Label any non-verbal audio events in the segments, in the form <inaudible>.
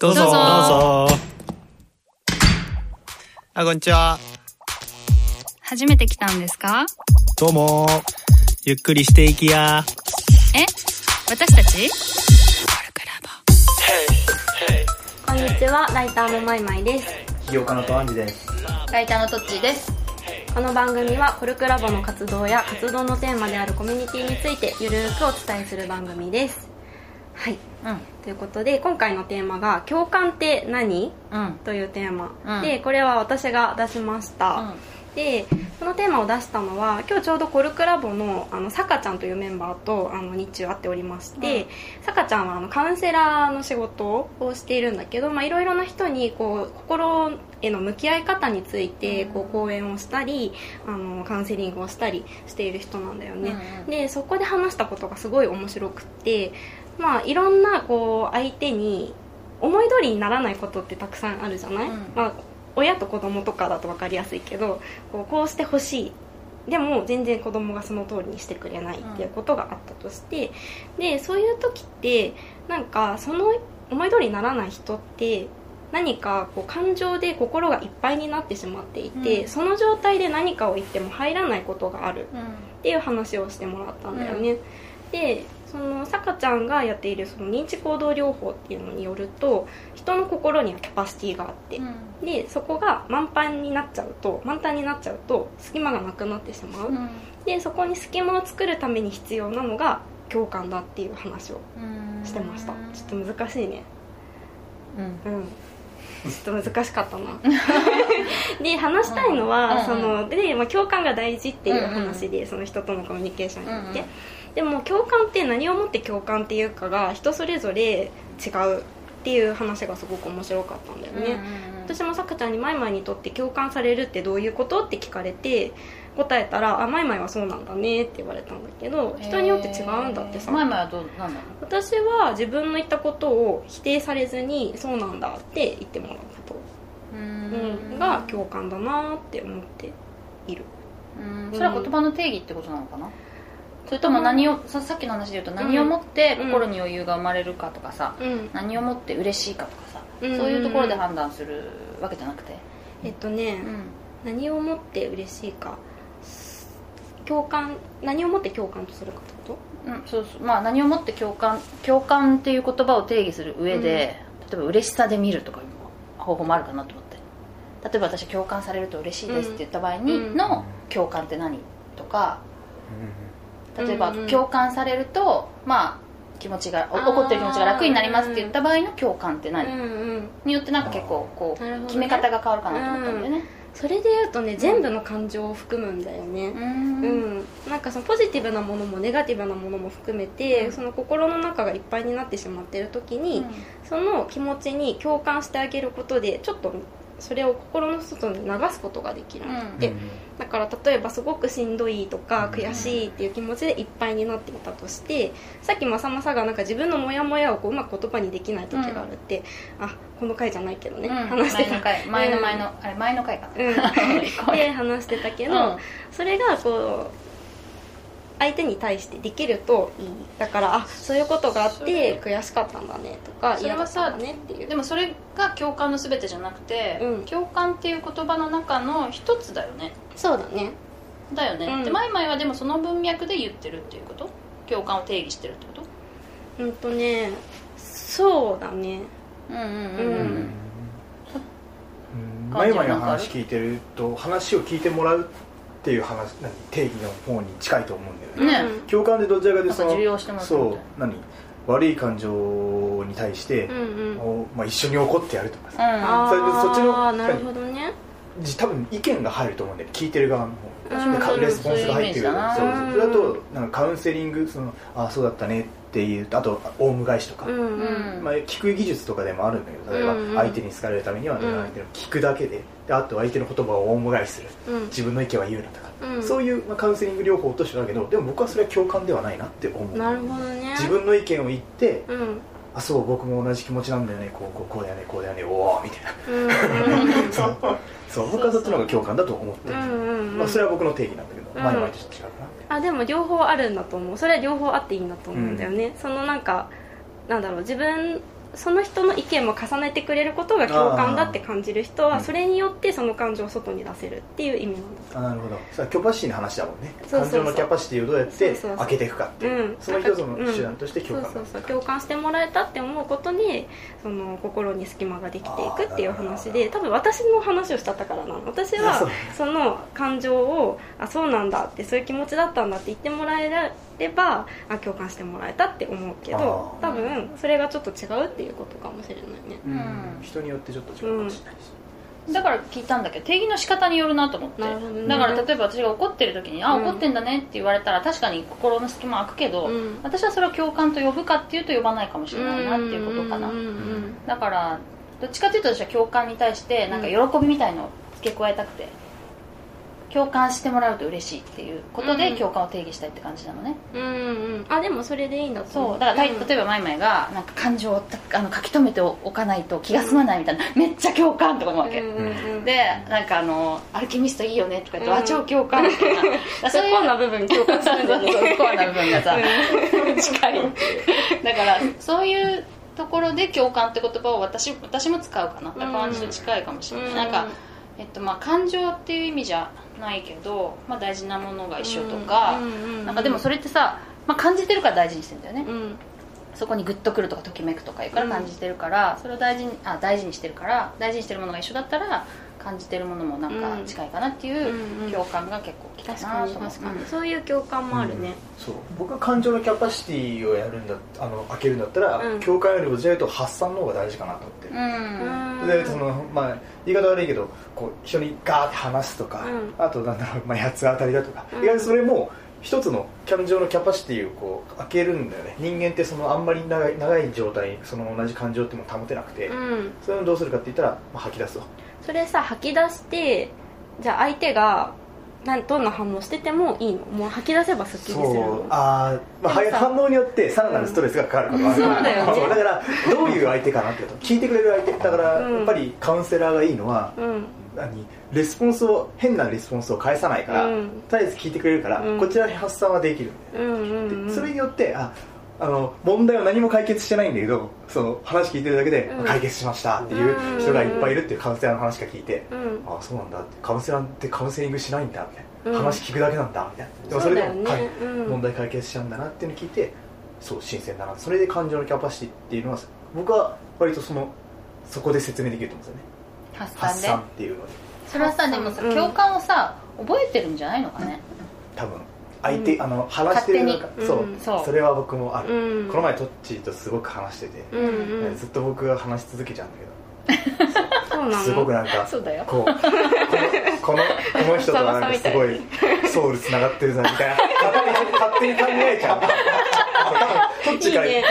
どうぞ。どうぞ。どうぞあこんにちは。初めて来たんですか？どうも。ゆっくりしていきや。え？私たち？こんにちは、ライターのまいまいです。起業家のとあんじです。ライターのトッチーです。この番組はコルクラボの活動や活動のテーマであるコミュニティについてゆるーくお伝えする番組です。はい。うん。ということで、今回のテーマが、共感って何？うん。というテーマ、うん。でこれは私が出しました、でこのテーマを出したのは今日ちょうどコルクラボのあのさかちゃんというメンバーとあの日中会っておりまして、さかちゃんはあのカウンセラーの仕事をしているんだけどまあいろいろな人にこう心への向き合い方についてこう講演をしたりあのカウンセリングをしたりしている人なんだよね、でそこで話したことがすごい面白くってまあいろんなこう相手に思い通りにならないことってたくさんあるじゃない、うん。まあ、親と子供とかだと分かりやすいけどこうこうしてほしい。でも全然子供がその通りにしてくれないっていうことがあったとして、でそういう時ってなんかその思い通りにならない人って何かこう感情で心がいっぱいになってしまっていて、うん。その状態で何かを言っても入らないことがあるうんっていう話をしてもらったんだよね、でそのさかちゃんがやっているその認知行動療法っていうのによると人の心にはキャパシティがあって、でそこが満帆になっちゃうと満タンになっちゃうと隙間がなくなってしまう、うん。でそこに隙間を作るために必要なのが共感だっていう話をうん。してました。ちょっと難しいね。うん。うん。ちょっと難しかったな。<laughs> で話したいのは、うん。そので、まあ、共感が大事っていう話で、その人とのコミュニケーションによって、うんうんでも共感って何をもって共感っていうかが人それぞれ違うっていう話がすごく面白かったんだよね、私もさくちゃんにマイマイにとって共感されるってどういうことって聞かれて答えたら「あマイマイはそうなんだね」って言われたんだけど人によって違うんだってさ、前々はどうなんだろ私は自分の言ったことを否定されずに「そうなんだ」って言ってもらうこと、ううん、が共感だなって思っている。うん。それは言葉の定義ってことなのかな？それとも何をささっきの話で言うと何をもって心に余裕が生まれるかとかさ、うん。何をもって嬉しいかとかさ、うん。そういうところで判断するわけじゃなくて、えっとね、うん。何をもって嬉しいか共感何をもって共感とするかってこうん、そうそう。まあ何をもって共感共感っていう言葉を定義する上で、例えば嬉しさで見るとかいう方法もあるかなと思って。例えば私共感されると嬉しいですって言った場合にうん。の共感って何？とか例えばうんうん共感されるとまあ気持ちが怒ってる気持ちが楽になりますって言った場合の共感ってと何、うんうんによってなんか結構こう、決め方が変わるかなと思ったんだよね。それで言うとね全部の感情を含むんだよね、ううん。んなんかそのポジティブなものもネガティブなものも含めて、うん。その心の中がいっぱいになってしまっている時に、その気持ちに共感してあげることでちょっとそれを心の外に流すことができるん。だって、だから例えばすごくしんどいとか悔しいっていう気持ちでいっぱいになっていたとしてさっきまさまさがなんか自分のモヤモヤをこううまく言葉にできない時があるって、あこの回じゃないけどね、うん。話してた。前の回前の前の、あれ前の回かな、うん。<laughs> で話してたけど、うん。それがこう相手に対してできるといい。だからあそういうことがあって悔しかったんだねとかそれはさ嫌だったんだねっていう。でもそれが共感の全てじゃなくて、うん。共感っていう言葉の中の一つだよね。そうだね。だよね、うん。でマイマイはでもその文脈で言ってるっていうこと？共感を定義してるってこと？うんとねそうだね。うんうんうんうん。前々の話聞いてると話を聞いてもらうっていう話何定義の方に近いと思うんだよね。ね。うん共感でどちらかでそのそう何悪い感情に対して、うんうん。おまあ、一緒に怒ってやるとかさ、あそれでそっちのあなるほどね。じ多分意見が入ると思うんだよ聞いてる側の方うんレスポンスが入ってくる。そうそう。そうそれだとなんかカウンセリングそのあそうだったね。っていうあとオウム返しとか、うんうん。まあ、聞く技術とかでもあるんだけど例えば相手に好かれるためには、ん。相手の聞くだけでであと相手の言葉をオウム返しする。うん。自分の意見は言うなとか、うん。そういう、まあ、カウンセリング療法としてだけどでも僕はそれは共感ではないなって思う。なるほどね。自分の意見を言ってうん。あそう僕も同じ気持ちなんだよね。こうこうこうだよねこうだよねおおみたいな。<laughs> そう。そう僕はそっちの方が共感だと思ってる、うんうんうん。まあ、それは僕の定義なんだけど、うん。あでも両方あるんだと思う。それは両方あっていいんだと思うんだよね、そのなんかなんだろう自分その人の意見も重ねてくれることが共感だって感じる人はそれによってその感情を外に出せるっていう意味なんだあなるほど。それはキャパシティの話だもんね。感情のキャパシティをどうやって開けていくかっていう。うん。その一つの手段として共感。そうそうそう。共感してもらえたって思うことにその心に隙間ができていくっていう話で多分私の話をしちゃったからなの。私あはその感情をあそうなんだってそういう気持ちだったんだって言ってもらえればあ共感してもらえたって思うけどあ多分それがちょっと違うっていうことかもしれないね。うん。うん。人によってちょっと違うかもしれないしだから聞いたんだけど定義の仕方によるなと思って。ね。だから例えば私が怒ってる時に「あうん怒ってんだね」って言われたら確かに心の隙間開くけど、うん。私はそれを共感と呼ぶかっていうと呼ばないかもしれないなっていうことかな、うんうんうん。だからどっちかというと私は共感に対してなんか喜びみたいのを付け加えたくて、共感してもらうと嬉しいっていうことでうん。共感を定義したいって感じなのね、うんうん。あでもそれでいいんだそう。だから、たん。例えばマイマイがなんか感情をあの書き留めておかないと気が済まないみたいな、めっちゃ共感とか思うわけ、うんうんうん。でなんかあの「アルケミストいいよね」とか言って「うんあ超共感」みたいなだからそういうコアな部分共感するんだコアな部分がさ近いだからそういうところで共感って言葉を私私も使うかなだから私と近いかもしれない、うんなんか、えっとまあ、感情っていう意味じゃないけど、まあ、大事なものが一緒とか、なんかでもそれってさ、まあ、感じてるから大事にしてるんだよね、うん。そこにグッとくるとかときめくとかいうから感じてるから、それを大事にあ大事にしてるから大事にしてるものが一緒だったら感じてるものもなんか近いかなっていう共感が結構きたなと思う確かにそういう共感もあるね。そう。僕は感情のキャパシティをやるんだあの開けるんだったら、うん。共感よりもどちらかと発散の方が大事かなと思ってる、うん、うん。でそのまあ、言い方悪いけどこう人にガーって話すとか、うん。あとなんだろう、まあ、八つ当たりだとか、うん。意外とそれも一つの感情のキャパシティをこう開けるんだよね。人間ってそのあんまり長い長い状態その同じ感情っていうのを保てなくて、うん。それをどうするかって言ったら、まあ、吐き出すとそれさ吐き出してじゃあ相手がなんどんな反応しててもいいの。もう吐き出せばすっきりするそう。のあー、まあ、反応によってさらなるストレスがかかることがあるから、うん。そうだよね。だからどういう相手かなってと聞いてくれる相手だから、うん。やっぱりカウンセラーがいいのは、うん。何？レスポンスを変なレスポンスを返さないから、うん。とりあえず聞いてくれるから、うん。こちらに発散はできるんだようんうんうんでそれによってああの問題は何も解決してないんだけどその話聞いてるだけで、うん。解決しましたっていう人がいっぱいいるっていうカウンセラーの話が聞いて、うん。ああそうなんだって。カウンセラーってカウンセリングしないんだみたいな、うん。話聞くだけなんだみたいな。でもそれでも、そうだよね。はいうん。問題解決しちゃうんだなっていうのを聞いてそう新鮮だな。それで感情のキャパシティっていうのは僕は割とそのそこで説明できると思うんですよね。発発散で。散っていうので。それはさでもさ、うん。共感をさ覚えてるんじゃないのかね。多分相手、うん。あの話してるそう、うんそう。それは僕もある、うん。この前トッチーとすごく話してて、うんうん。ずっと僕が話し続けちゃうんだけど。すごくなんかそうだよ。こうこのこのこの人とはなんかすごい <laughs> ソウルつながってるなみたいな。勝手に考えちゃう。多分トッチから言っ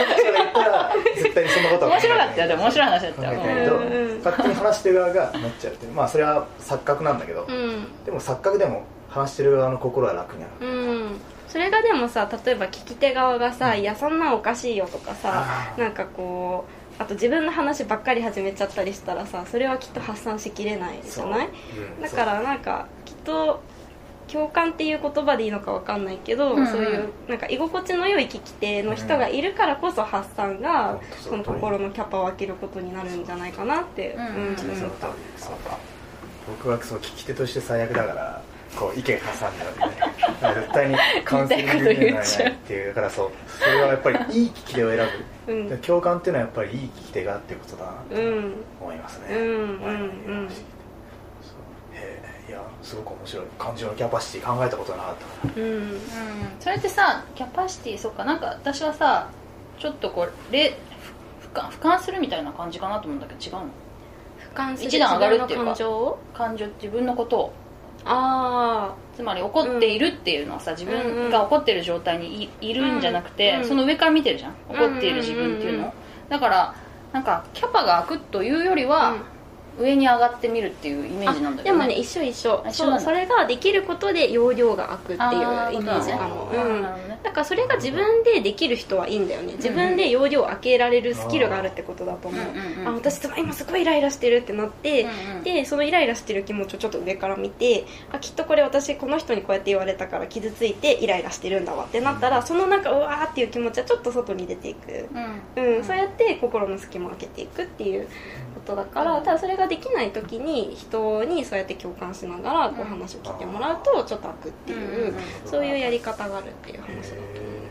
たら絶対にそんなことは面白かった。よでも面白い話だった。よ勝手に話してる側がなっちゃうっていう。まあそれは錯覚なんだけど、うん。でも錯覚でも話してる側の心は楽になる。うん。それがでもさ例えば聞き手側がさ「いやそんなんおかしいよ」とかさなんかこうあと自分の話ばっかり始めちゃったりしたらさそれはきっと発散しきれないじゃない？う。ん。だからなんかきっと共感っていう言葉でいいのかわかんないけど、うんうん。そういうなんか居心地の良い聞き手の人がいるからこそ発散がうん。その心のキャパを開けることになるんじゃないかなって、うんうんそうたそう僕はそう聞き手として最悪だからこう意見挟んだから絶対にカウンセリングにならないっていう。だからそう。それはやっぱりいい聞き手を選ぶ。うん。で共感っていうのはやっぱりいい聞き手がっていうことだなとうん。思いますね、うんうんはいうんいやすごく面白い感情のキャパシティ考えたことなかったうんうん。それってさキャパシティそっかなんか私はさちょっとこうれふ俯瞰俯瞰するみたいな感じかなと思うんだけど違うの？俯瞰する一段上がるっていうか。感情を？感情自分のことをあつまり怒っているっていうのはさ自分が怒ってる状態にいいるんじゃなくて、うんその上から見てるじゃん。怒っている自分っていうのだからなんかキャパが開くというよりあは、上に上がってみるっていうイメージなんだね。もね一緒一緒。そうそれができることで容量が空くっていうイメージ。かも、なるほどうんだからそれが自分でできる人はいいんだよね。自分で容量を開けられるスキルがあるってことだと思う、うんうんうんあ私今すごいイライラしてるってなって、うんうんでそのイライラしてる気持ちをちょっと上から見てあきっとこれ私この人にこうやって言われたから傷ついてイライラしてるんだわってなったら、そのなんかうわーっていう気持ちはちょっと外に出ていく、うんうん、そうやって心の隙間を開けていくっていうことだから、ただそれができない時に人にそうやって共感しながらこう話を聞いてもらうとちょっと開くっていう、うんそういうやり方があるっていう話だ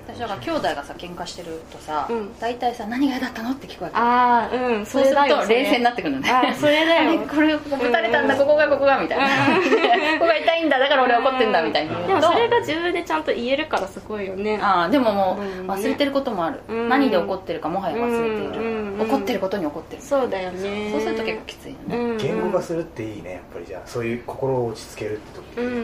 私だから兄弟がさ喧嘩してるとさ、うん。大体さ何が嫌だったのって聞くわけ。ああうん。そうすると冷静になってくるのね。それだよ <laughs> これここぶたれたんだここがここがみたいな。<laughs> ここが痛いんだだから俺怒ってんだみたいな。でもそれが自分でちゃんと言えるからすごいよね。ああでももううん。忘れてることもある、うん。何で怒ってるかもはや忘れている、うん。怒ってることに怒ってる。そうだよね。そうすると結構きついよね、うん。言語化するっていいねやっぱりじゃあ。そういう心を落ち着けるって時うん。うん。う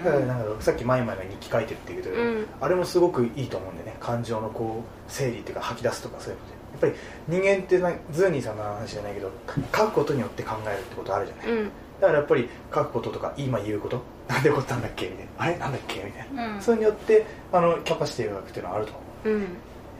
ん。だからなんかさっきマイマイが日記書いてるって言うけど、うん。あれもすごくいいと思うんでね感情のこう整理っていうか吐き出すとかそういうことでやっぱり人間ってなズーニーさんの話じゃないけど書くことによって考えるってことあるじゃない、うん。だからやっぱり書くこととか今言うこと？なんで怒ったんだっけ？みたいな。あれ？なんだっけ？みたいな、うん。それによってあのキャパシティを描くっていうのはあると思う。うん。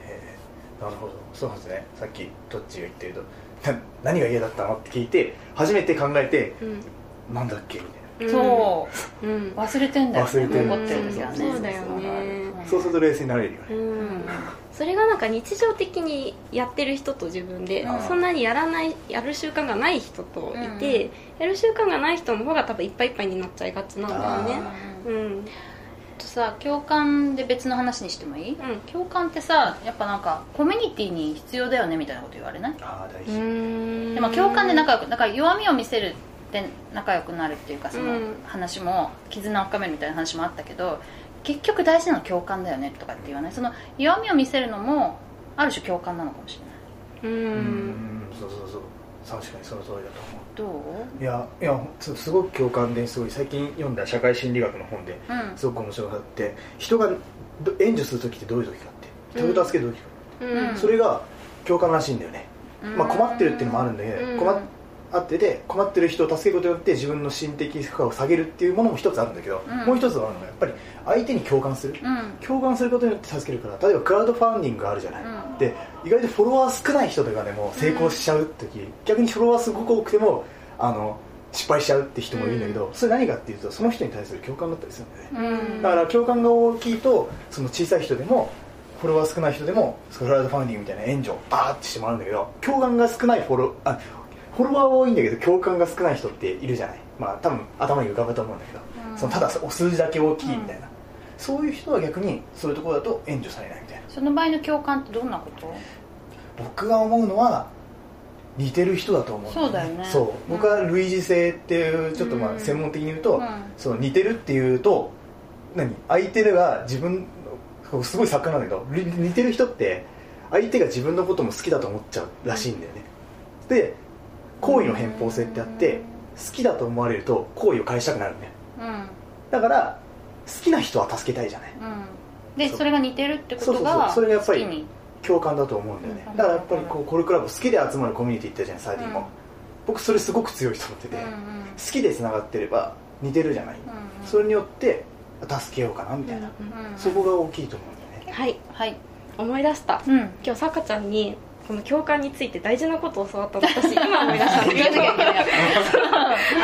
えーなるほど。そうですね。さっきトッチが言ってるとな何が嫌だったのって聞いて初めて考えてうん。なんだっけ？みたいな。そう。うん。忘れてんだよね。忘れてる怒ってる時はね。そうだよねそうすると冷静になれるよね、うん。それがなんか日常的にやってる人と自分で、うん。そんなにやらないやる習慣がない人といて、うん。やる習慣がない人の方が多分いっぱいいっぱいになっちゃいがちなんだよね。うんうん。とさ共感で別の話にしてもいい、うん。共感ってさやっぱなんかコミュニティに必要だよねみたいなこと言われない？うああ大事、ん。でも共感で仲良くだから弱みを見せるって仲良くなるっていうかそのうん。話も絆を深めるみたいな話もあったけど結局大事なのは共感だよねとかって言わない？その弱みを見せるのもある種共感なのかもしれない。うん。うんそうそうそう。確かにその通りだと思どう？ういやいやすすごく共感ですごい最近読んだ社会心理学の本でうん。すごく面白かって人がど援助する時ってどういう時かって人を助ける時か、うん。それが共感らしいんだよね、まあ、困ってるっていうのもあるんだけど、うん。困あってて困ってる人を助けることによって自分の心的負荷を下げるっていうものも一つあるんだけど、うん。もう一つあるのがやっぱり相手に共感する、うん。共感することによって助けるから例えばクラウドファンディングがあるじゃない、うん。で意外とフォロワー少ない人とかでも成功しちゃう時、逆にフォロワーすごく多くてもあの失敗しちゃうって人もいるんだけど、それ何かっていうとその人に対する共感だったりするんだよね、うん。だから共感が大きいとその小さい人でもフォロワー少ない人でもクラウドファンディングみたいな援助をバーってしてもらうんだけど共感が少ないフォロあフォロワーは多いんだけど共感が少ない人っているじゃない。まあ多分頭に浮かぶと思うんだけど、うん。そのただお数字だけ大きいみたいな、そういう人は逆にそういうところだと援助されないみたいな。その場合の共感ってどんなこと？僕が思うのは似てる人だと思う。んそうだよね。そう。うん。僕は類似性っていうちょっとまうん。あ専門的に言うと、うん。そう似てるっていうと何？相手が自分すごい作家なんだけどり似てる人って相手が自分のことも好きだと思っちゃうらしいんだよね。で好意の偏方性ってあって好きだと思われると好意を返したくなるんだよ。うん。だから好きな人は助けたいじゃない。うん。でそれが似てるってこそうそうそう。とがそれがやっぱり共感だと思うんだよね。うん。だからやっぱりこうコルクラブ好きで集まるコミュニティって言ったじゃんサーディンも、うん。僕それすごく強いと思ってて、うん好きでつながってれば似てるじゃない、うんそれによって助けようかなみたいな、うんうんそこが大きいと思うんだよね。はい。はい。思い出した。うん。今日さかちゃんにこの共感について大事なことを教わったの私 <laughs> 今思い出したんだけない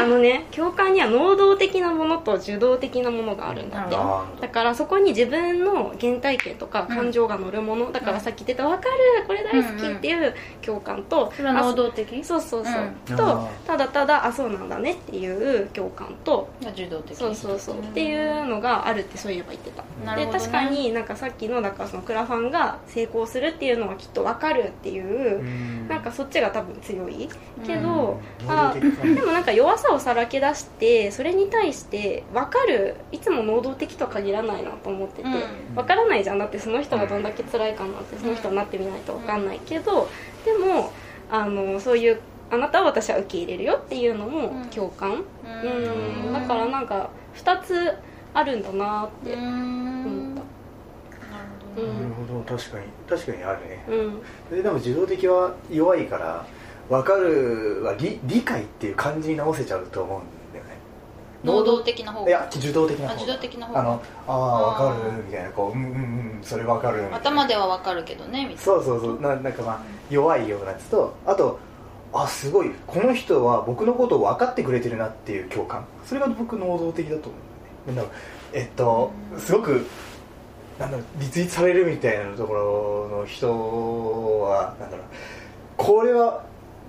あのね共感には能動的なものと受動的なものがあるんだって。だからそこに自分の原体験とか感情が乗るもの、だからさっき言ってた「分かるこれ大好き」っていう共感と、それは能動的？あそうそうそう、うん。とただただ「あそうなんだね」っていう共感と。受動的。そうそうそう。っていうのがあるってそういえば言ってた。でなるほどね。確かになんかさっきのだからそのクラファンが成功するっていうのはきっと分かるっていう、うん。なんかそっちが多分強い。けうど、うん。あでもなんか弱さをさらけ出してそれに対して分かるいつも能動的とは限らないなと思ってて、うん。分からないじゃん。だってその人がどんだけ辛いかなんてその人になってみないと分かんないけどでもあのそういうあなたは私は受け入れるよっていうのもうん。共感、ううん。だからなんか2つあるんだなってう思んった。なるほどうん確かに確かにあるね。うん。ででも受動的は弱いから分かるは理理解っていう感じに直せちゃうと思うんだよね。能動的な方いや受動的な方あ受動的な方あのああ分かるみたいなこううんうんうんそれ分かる頭ではわかるけどねみたいな。そうそうそう。ななんかまあ弱いようなやつとあとあすごい。この人は僕のことを分かってくれてるなっていう共感。それが僕能動的だと思うんだよね。えっとすごくなんだろうリツイートされるみたいなところの人はなんだろうこれは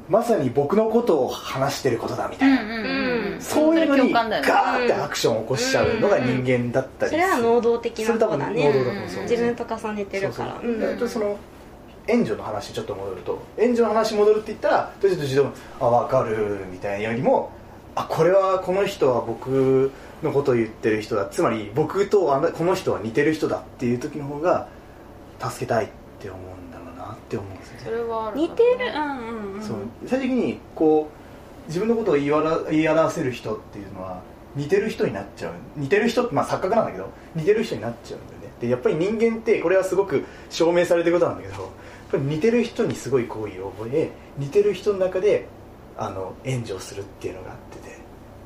まさに僕のことを話してることだみたいな、うんうんそういうのにガーってアクションを起こしちゃうのが人間だったりする。それは能動的な方だそれ多分ね。能動だと思うそう。自分と重ねてるから。そうそう。うんえっとその援助の話ちょっと戻ると援助の話戻るって言ったらちょっと自動あ分かるみたいなよりもあこれはこの人は僕のことを言ってる人だ。つまり僕とあのこの人は似てる人だっていう時の方が助けたいって思うんだろうなって思うんですよね。それはある似てる？うんうんうん。そう。最終的にこう自分のことを言い表言い表せる人っていうのは似てる人になっちゃう。似てる人ってまあ錯覚なんだけど似てる人になっちゃうんだよね。でやっぱり人間ってこれはすごっ証明されてることなんだけどやっぱり似てる人にすごい好意を覚え似てる人の中であの援助をするっていうのがあってて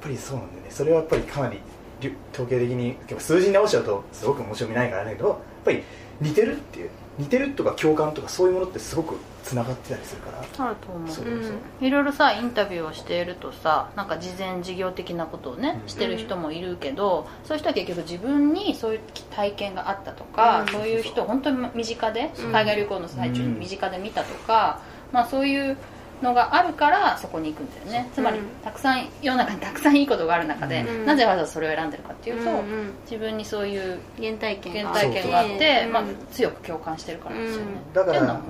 ぱりそうなんだよね。それはやっぱりかなりり統計的に結構数字に直しちゃうとすごく面白みないからだけどやっぱり似てるっていう似てるとか共感とかそういうものってすごくつながってたりするから。あると思う。そうう。ん。そういろいろさインタビューをしているとさなんか事前事業的なことをねうん。してる人もいるけど、そういう人は結局自分にそういう体験があったとか、うん。そういう人を本当に身近で、うん。海外旅行の最中に身近で見たとか、まあ、そういうのがあるからそこに行くんだよね。つまりうん。たくさん世の中にたくさんいいことがある中で、うん。なぜわざわざそれを選んでるかっていうと、うんうん。自分にそういう原体験原が体験があって、うんまあ、強く共感してるからですよね、だから、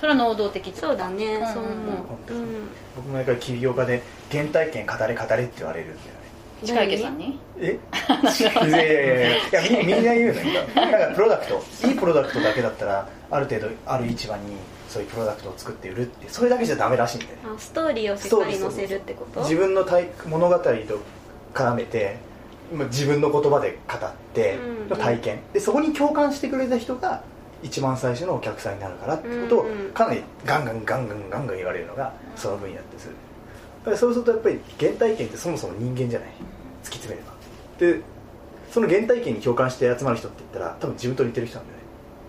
それは能動的そうだね。うん。そう思う。僕もなんか起業家で原体験語れ語れって言われるんだよね。近池さんに？え？いやいやいやいや。いやみみんな言うのよ。なんかプロダクト。いいプロダクトだけだったらある程度ある市場にそういうプロダクトを作って売るってそれだけじゃダメらしいんだよね。あストーリーをしっかり載せるってこと？自分の体物語と絡めてまあ自分の言葉で語ってうんの体験。でそこに共感してくれた人が一番最初のお客さんになるからってことをうんうん。かなりガンガンガンガンガンガン言われるのがその分野ってするだからそうするとやっぱり原体験ってそもそも人間じゃない突き詰めればでその原体験に共感して集まる人って言ったら多分自分と似てる人なんだよね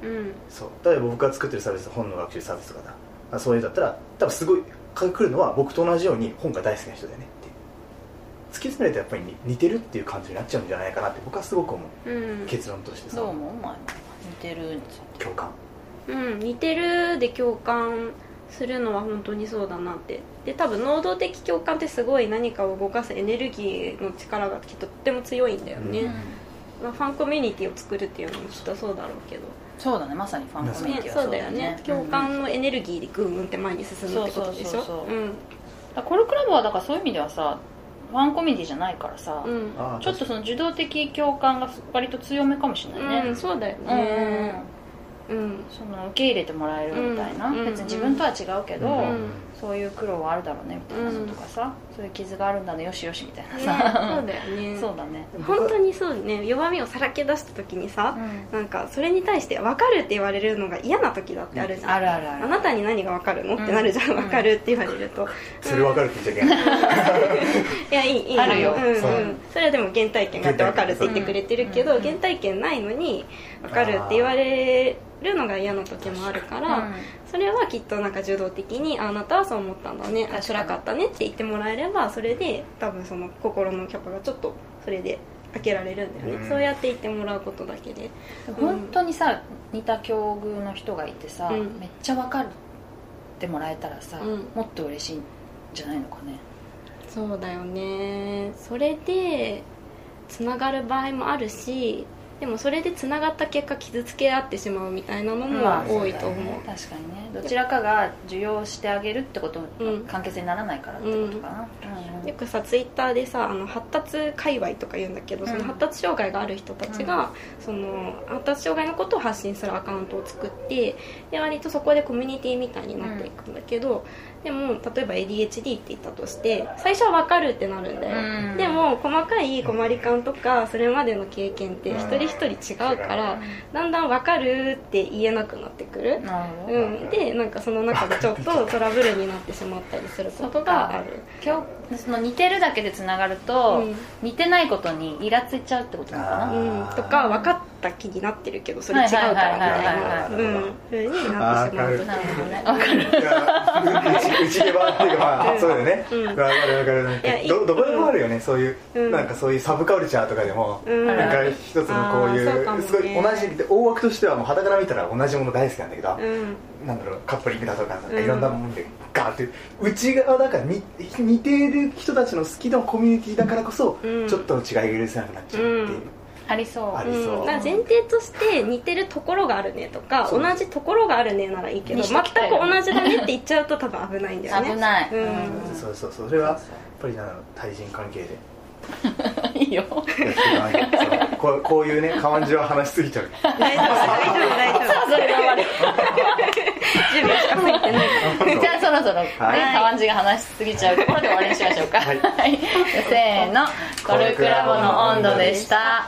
うん。そう。例えば僕が作ってるサービス本の学習サービスとかだ。あそういうのだったら多分すごい来るのは僕と同じように本が大好きな人だよねって突き詰めるとやっぱり似てるっていう感じになっちゃうんじゃないかなって僕はすごく思う。うん。結論としてどう思う？前も似てる共感。うん、似てるで共感するのは本当にそうだなって。で多分能動的共感ってすごい何かを動かすエネルギーの力がきっととっても強いんだよね、うん。まあ、ファンコミュニティを作るっていうのもきっとそうだろうけど、そうだねまさにファンコミュニねティはそうだよね。ね共感のエネルギーでグーンって前に進むってことでしょ？コルクラブはだからそういう意味ではさファンコミュニティじゃないからさ、うんちょっとその受動的共感が割と強めかもしれないね、うん、そうだようんうんうん。ねうん。その受け入れてもらえるみたいな、うん別に自分とは違うけど、うんそういう苦労はあるだろうねみたいなのとかさ、そういう傷があるんだねよしよしみたいなねさ、そうだよね。<laughs> そうだね。本当にそうね弱みをさらけ出した時にさ、なんかそれに対して分かるって言われるのが嫌な時だってあるじゃん、あるあるあるあなたに何が分かるの？うんってなるじゃん、分かるって言われると、それ分かるって言っちゃいけない。<laughs> いやいいいい。あるよ。うんうん。そう。それはでも原体験があって分かるって言ってくれてるけど、うん。原体験ないのに分かるって言われるのが嫌な時もあるから、うんそれはきっとなんか受動的にああなたはそう思ったんだね辛かったねって言ってもらえればそれで多分その心のキャパがちょっとそれで開けられるんだよね、うん。そうやって言ってもらうことだけで。本当にさ似た境遇の人がいてさ、うん。めっちゃ分かってもらえたらさ、うん。もっと嬉しいんじゃないのかね。そうだよね。それでつながる場合もあるしでもそれでつながった結果傷つけ合ってしまうみたいなのもまあ多いと思う、確かにね。どちらかが受容してあげるってことうん。関係性にならないからってことかな、うん。よくさツイッターでさあの発達界隈とか言うんだけど、うん。その発達障害がある人たちが、その発達障害のことを発信するアカウントを作ってで割とそこでコミュニティみたいになっていくんだけど、でも例えば ADHD って言ったとして最初は分かるってなるんだよ、うん。でも細かい困り感とかそれまでの経験って一人一人違うからだんだん分かるって言えなくなってくる、うん、でなんかその中でちょっとトラブルになってしまったりすることがある。今日その似てるだけでつながると、うん似てないことにイラついちゃうってことなのかな。うん、とか分かった気になってるけどそれ違うからみたいなうん。ふうになってしまうなるほどねわかる内毛場っていうかまあそうだよねうん。わかるわかるどどこでもあるよねそういうなん。かそういうサブカルチャーとかでもうん。なん。か一つのこういうすごい同じ大枠としてはもう肌から見たら同じもの大好きなん。だけどうん。なん。だろうカップリングだとかなん。かいろん。なもん。でガーって内側だから似てる人たちの好きなコミュニティだからこそうん。ちょっとの違いが許せなくなっちゃうっていうありそう。ありそう。うん、前提として似てるところがあるねとか同じところがあるねならいいけど全く同じだねって言っちゃうと多分危ないんだよね。危ない。うん。そうそうそう。それはやっぱりな対人関係で。<laughs> いいよ。こうこういうね感じは話しすぎちゃう大丈夫大丈夫大丈夫。<laughs> それが悪い。準備しか入ってない。<laughs> じゃあそろそろねはい。たわんじが話しすぎちゃうところで終わりにしましょうか。はい。はい。せーの。コルクラボの温度でした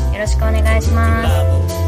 よろしくお願いします。